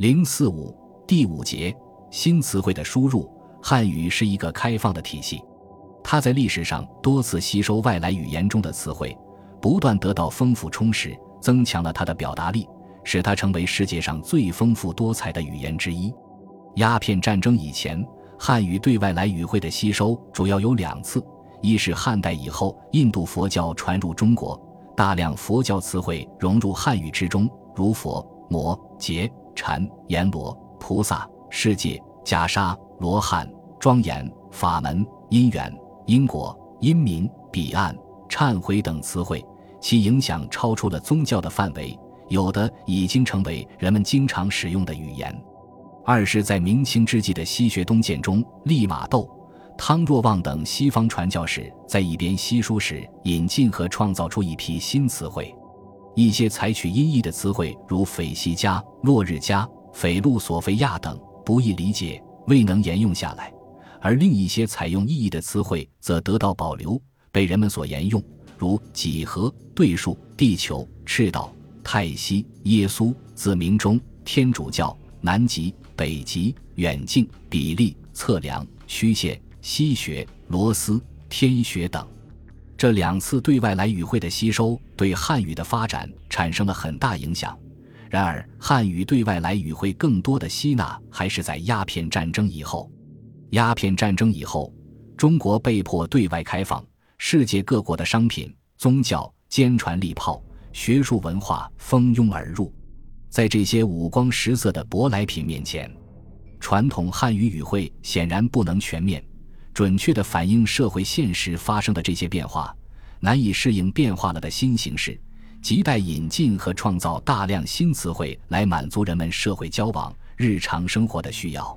零四五第五节新词汇的输入。汉语是一个开放的体系，它在历史上多次吸收外来语言中的词汇，不断得到丰富充实，增强了它的表达力，使它成为世界上最丰富多彩的语言之一。鸦片战争以前，汉语对外来语汇的吸收主要有两次：一是汉代以后，印度佛教传入中国，大量佛教词汇融入汉语之中，如佛、摩、羯、禅、阎罗、菩萨、世界、袈裟、罗汉、庄严、法门、因缘、因果、因明、彼岸、忏悔等词汇，其影响超出了宗教的范围，有的已经成为人们经常使用的语言。二是，在明清之际的西学东渐中，利玛窦、汤若望等西方传教士在一边西书时，引进和创造出一批新词汇。一些采取音译的词汇，如斐西加、落日加、斐路索菲亚等，不易理解，未能沿用下来；而另一些采用意译的词汇，则得到保留，被人们所沿用，如几何、对数、地球、赤道、泰西、耶稣、子明中、天主教、南极。北极、远近、比例、测量、曲线、西学、螺丝、天学等，这两次对外来语汇的吸收，对汉语的发展产生了很大影响。然而，汉语对外来语汇更多的吸纳，还是在鸦片战争以后。鸦片战争以后，中国被迫对外开放，世界各国的商品、宗教、坚船利炮、学术文化蜂拥而入。在这些五光十色的舶来品面前，传统汉语语汇显然不能全面、准确地反映社会现实发生的这些变化，难以适应变化了的新形势，亟待引进和创造大量新词汇来满足人们社会交往、日常生活的需要。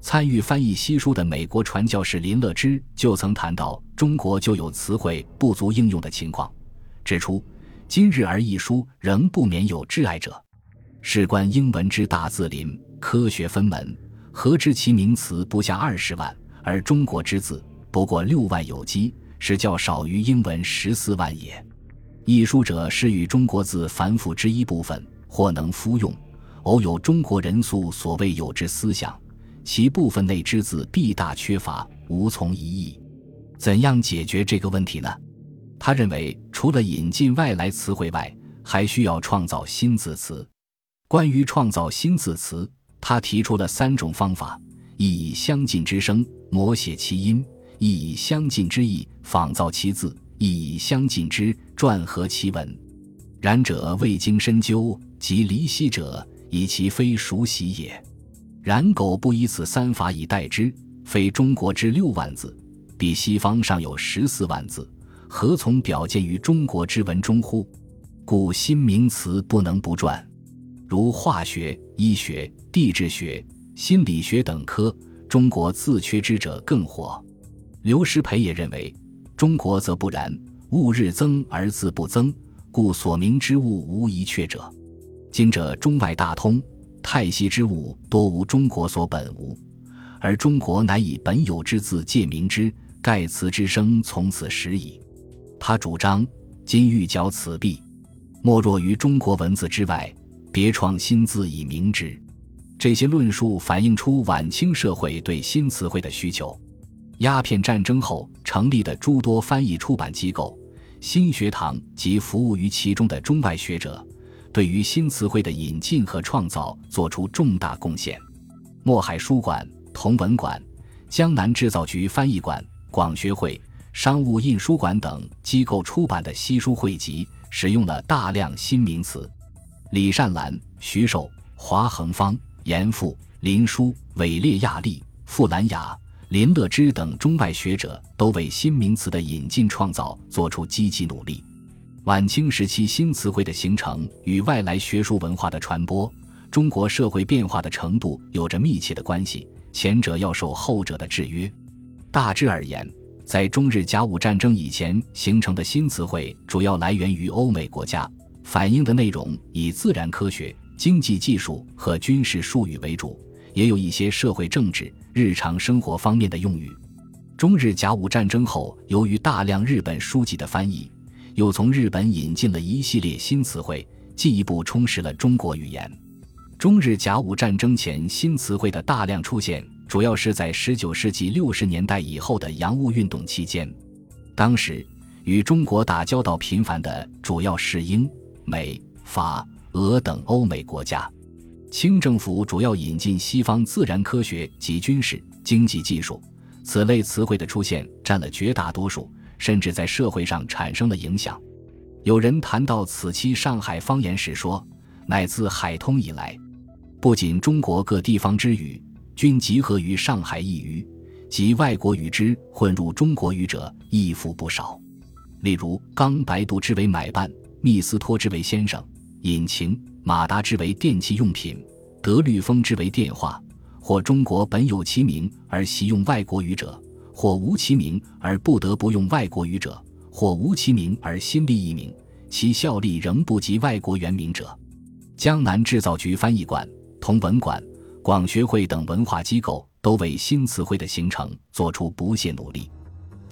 参与翻译西书的美国传教士林乐之就曾谈到中国就有词汇不足应用的情况，指出：“今日而一书仍不免有挚爱者。”事关英文之大字林，科学分门，何知其名词不下二十万，而中国之字不过六万有基，是较少于英文十四万也。译书者是与中国字繁复之一部分，或能复用，偶有中国人素所谓有之思想，其部分内之字必大缺乏，无从一译。怎样解决这个问题呢？他认为，除了引进外来词汇外，还需要创造新字词。关于创造新字词，他提出了三种方法：亦以相近之声摹写其音；亦以相近之意仿造其字；亦以相近之篆合其文。然者未经深究，即离析者，以其非熟悉也。然苟不以此三法以代之，非中国之六万字，比西方尚有十四万字，何从表见于中国之文中乎？故新名词不能不传。如化学、医学、地质学、心理学等科，中国自缺之者更火。刘师培也认为，中国则不然，物日增而字不增，故所明之物无一缺者。今者中外大通，太息之物多无中国所本无，而中国乃以本有之字借明之，盖此之声从此始矣。他主张，今欲矫此弊，莫若于中国文字之外。别创新字以明之，这些论述反映出晚清社会对新词汇的需求。鸦片战争后成立的诸多翻译出版机构、新学堂及服务于其中的中外学者，对于新词汇的引进和创造作出重大贡献。墨海书馆、同文馆、江南制造局翻译馆、广学会、商务印书馆等机构出版的西书汇集，使用了大量新名词。李善兰、徐寿、华恒芳、严复、林殊、韦列亚利、傅兰雅、林乐之等中外学者都为新名词的引进创造做出积极努力。晚清时期新词汇的形成与外来学术文化的传播、中国社会变化的程度有着密切的关系，前者要受后者的制约。大致而言，在中日甲午战争以前形成的新词汇，主要来源于欧美国家。反映的内容以自然科学、经济技术和军事术语为主，也有一些社会政治、日常生活方面的用语。中日甲午战争后，由于大量日本书籍的翻译，又从日本引进了一系列新词汇，进一步充实了中国语言。中日甲午战争前新词汇的大量出现，主要是在19世纪60年代以后的洋务运动期间。当时与中国打交道频繁的主要是英、美、法、俄等欧美国家。清政府主要引进西方自然科学及军事、经济技术，此类词汇的出现占了绝大多数，甚至在社会上产生了影响。有人谈到此期上海方言时说：“乃自海通以来，不仅中国各地方之语均集合于上海一隅，及外国语之混入中国语者亦复不少。例如，刚白度之为买办，密斯托之为先生，引擎。”马达之为电器用品，德律风之为电话，或中国本有其名而习用外国语者，或无其名而不得不用外国语者，或无其名而新立一名，其效力仍不及外国原名者。江南制造局翻译馆、同文馆、广学会等文化机构都为新词汇的形成做出不懈努力。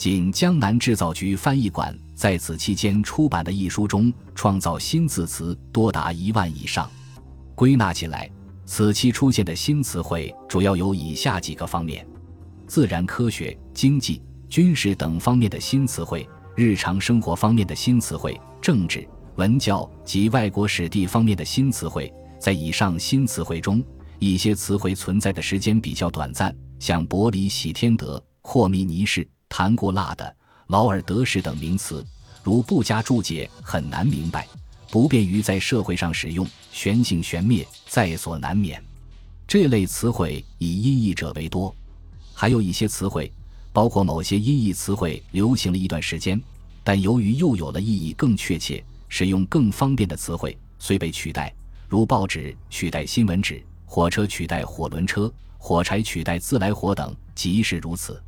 仅江南制造局翻译馆在此期间出版的一书中，创造新字词多达一万以上。归纳起来，此期出现的新词汇主要有以下几个方面：自然科学、经济、军事等方面的新词汇；日常生活方面的新词汇；政治、文教及外国史地方面的新词汇。在以上新词汇中，一些词汇存在的时间比较短暂，像伯里喜天德、霍密尼士。谈过辣的劳尔德什等名词，如不加注解很难明白，不便于在社会上使用，玄性玄灭，在所难免。这类词汇以音译者为多，还有一些词汇，包括某些音译词汇流行了一段时间，但由于又有了意义更确切、使用更方便的词汇，虽被取代，如报纸取代新闻纸，火车取代火轮车，火柴取代自来火等，即是如此。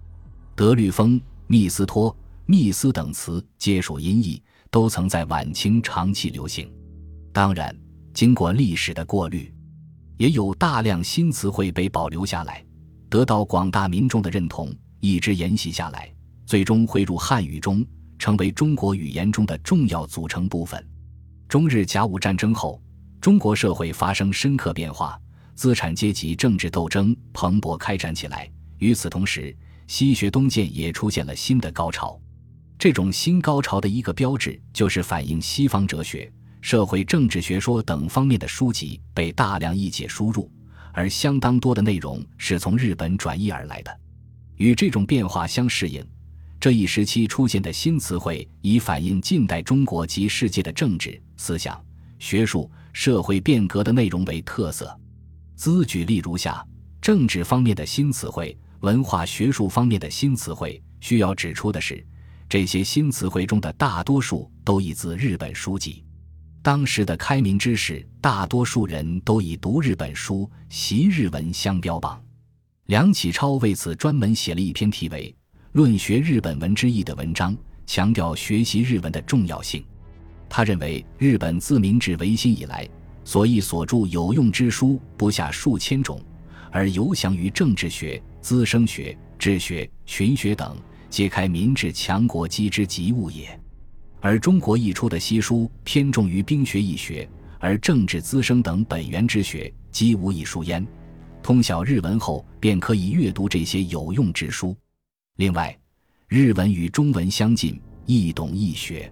德律风、密斯托、密斯等词皆属音译，都曾在晚清长期流行。当然，经过历史的过滤，也有大量新词汇被保留下来，得到广大民众的认同，一直沿袭下来，最终汇入汉语中，成为中国语言中的重要组成部分。中日甲午战争后，中国社会发生深刻变化，资产阶级政治斗争蓬勃开展起来。与此同时，西学东渐也出现了新的高潮，这种新高潮的一个标志就是反映西方哲学、社会政治学说等方面的书籍被大量译解输入，而相当多的内容是从日本转译而来的。与这种变化相适应，这一时期出现的新词汇以反映近代中国及世界的政治、思想、学术、社会变革的内容为特色。兹举例如下：政治方面的新词汇。文化学术方面的新词汇，需要指出的是，这些新词汇中的大多数都译自日本书籍。当时的开明之士，大多数人都以读日本书、习日文相标榜。梁启超为此专门写了一篇题为《论学日本文之意》的文章，强调学习日文的重要性。他认为，日本自明治维新以来，所译所著有用之书不下数千种，而游详于政治学。资生学、治学、群学等，揭开民治强国基之极物也。而中国译出的西书偏重于兵学易学，而政治资生等本源之学，几无一书焉。通晓日文后，便可以阅读这些有用之书。另外，日文与中文相近，易懂易学。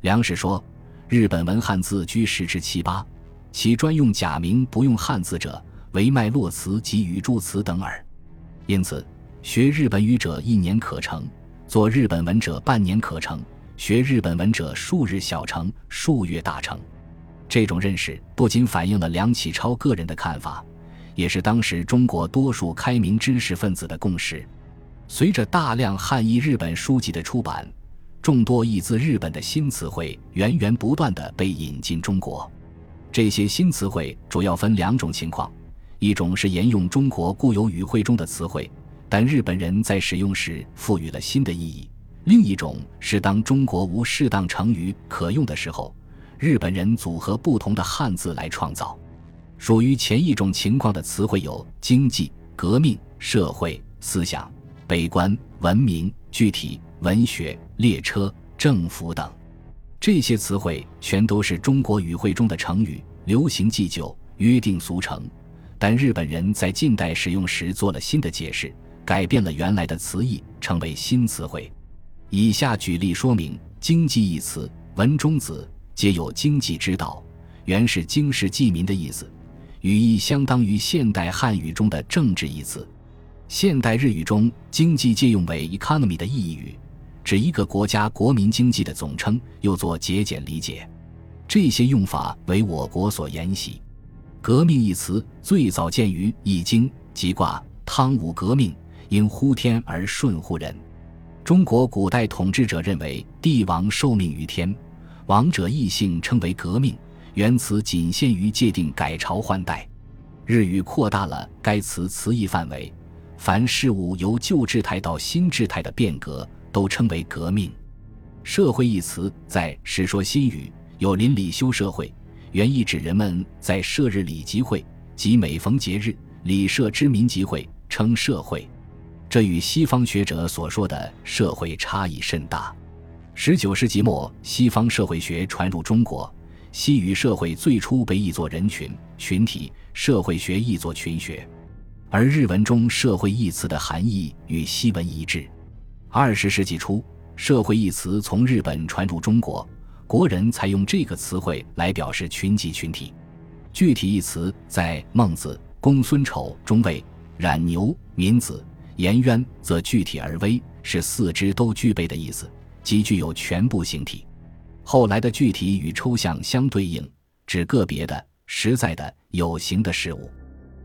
梁氏说，日本文汉字居十之七八，其专用假名不用汉字者，为脉络词及语助词等耳。因此，学日本语者一年可成，做日本文者半年可成，学日本文者数日小成，数月大成。这种认识不仅反映了梁启超个人的看法，也是当时中国多数开明知识分子的共识。随着大量汉译日本书籍的出版，众多译自日本的新词汇源源不断地被引进中国。这些新词汇主要分两种情况。一种是沿用中国固有语汇中的词汇，但日本人在使用时赋予了新的意义；另一种是当中国无适当成语可用的时候，日本人组合不同的汉字来创造。属于前一种情况的词汇有经济、革命、社会、思想、悲观、文明、具体、文学、列车、政府等。这些词汇全都是中国语汇中的成语，流行既久。约定俗成。但日本人在近代使用时做了新的解释，改变了原来的词义，成为新词汇。以下举例说明：“经济”一词，文中子皆有经济之道，原是经世济民的意思，语义相当于现代汉语中的政治一词。现代日语中，经济借用为 economy 的意义语，指一个国家国民经济的总称，又作节俭理解。这些用法为我国所沿袭。革命一词最早见于《易经》，即卦汤武革命，应呼天而顺乎人。中国古代统治者认为帝王受命于天，王者异姓称为革命，原词仅限于界定改朝换代。日语扩大了该词词义范围。凡事物由旧制态到新制态的变革，都称为革命。社会一词在《史说新语》有邻里修社会，原意指人们在设日礼集会，即每逢节日礼社之民集会，称社会。这与西方学者所说的社会差异甚大。十九世纪末，西方社会学传入中国，西语社会最初被译作人群、群体，社会学译作群学。而日文中“社会”一词的含义与西文一致。二十世纪初，“社会”一词从日本传入中国，国人才用这个词汇来表示群集群体。具体一词在《孟子·公孙丑》中谓：“冉牛、民子、颜渊，则具体而微，是四肢都具备的意思，即具有全部形体。”后来的具体与抽象相对应，指个别的、实在的、有形的事物。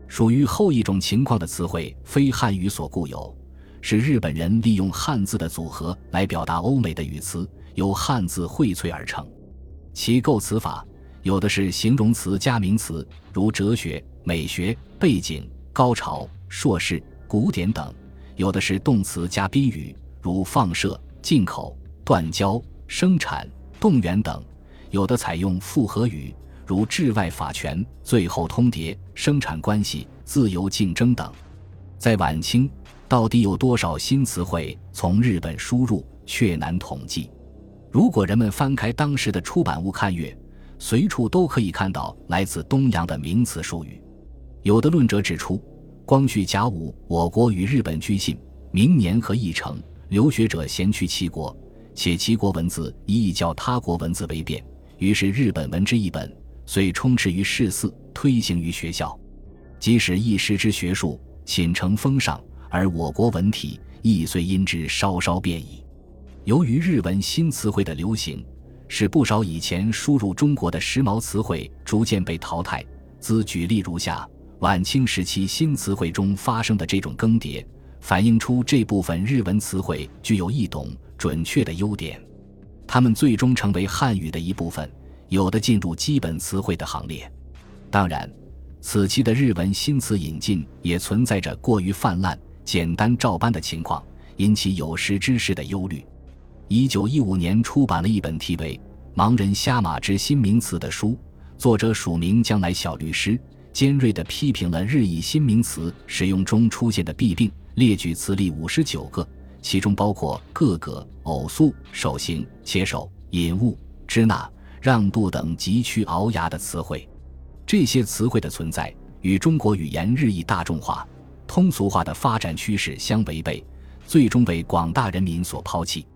属于后一种情况的词汇，非汉语所固有，是日本人利用汉字的组合来表达欧美的语词，由汉字荟萃而成。其构词法有的是形容词加名词，如哲学、美学、背景、高潮、硕士、古典等；有的是动词加宾语，如放射、进口、断交、生产、动员等；有的采用复合语。如治外法权、最后通牒、生产关系、自由竞争等，在晚清，到底有多少新词汇从日本输入，却难统计。如果人们翻开当时的出版物看阅，随处都可以看到来自东洋的名词术语。有的论者指出，光绪甲午，我国与日本居信，明年和议程，留学者咸去齐国，且齐国文字一意较他国文字为便，于是日本文之一本。遂充斥于世肆，推行于学校。即使一时之学术寝成风尚，而我国文体亦遂因之稍稍变异。由于日文新词汇的流行，使不少以前输入中国的时髦词汇逐渐被淘汰。兹举例如下：晚清时期新词汇中发生的这种更迭，反映出这部分日文词汇具有易懂、准确的优点，它们最终成为汉语的一部分。有的进入基本词汇的行列，当然，此期的日文新词引进也存在着过于泛滥、简单照搬的情况，引起有识之士的忧虑。一九一五年出版了一本题为《盲人瞎马之新名词》的书，作者署名“将来小律师”，尖锐地批评了日益新名词使用中出现的弊病，列举词例五十九个，其中包括各个、偶素、手形、切手、引物、支那。让渡等急趋聱牙的词汇，这些词汇的存在与中国语言日益大众化、通俗化的发展趋势相违背，最终被广大人民所抛弃。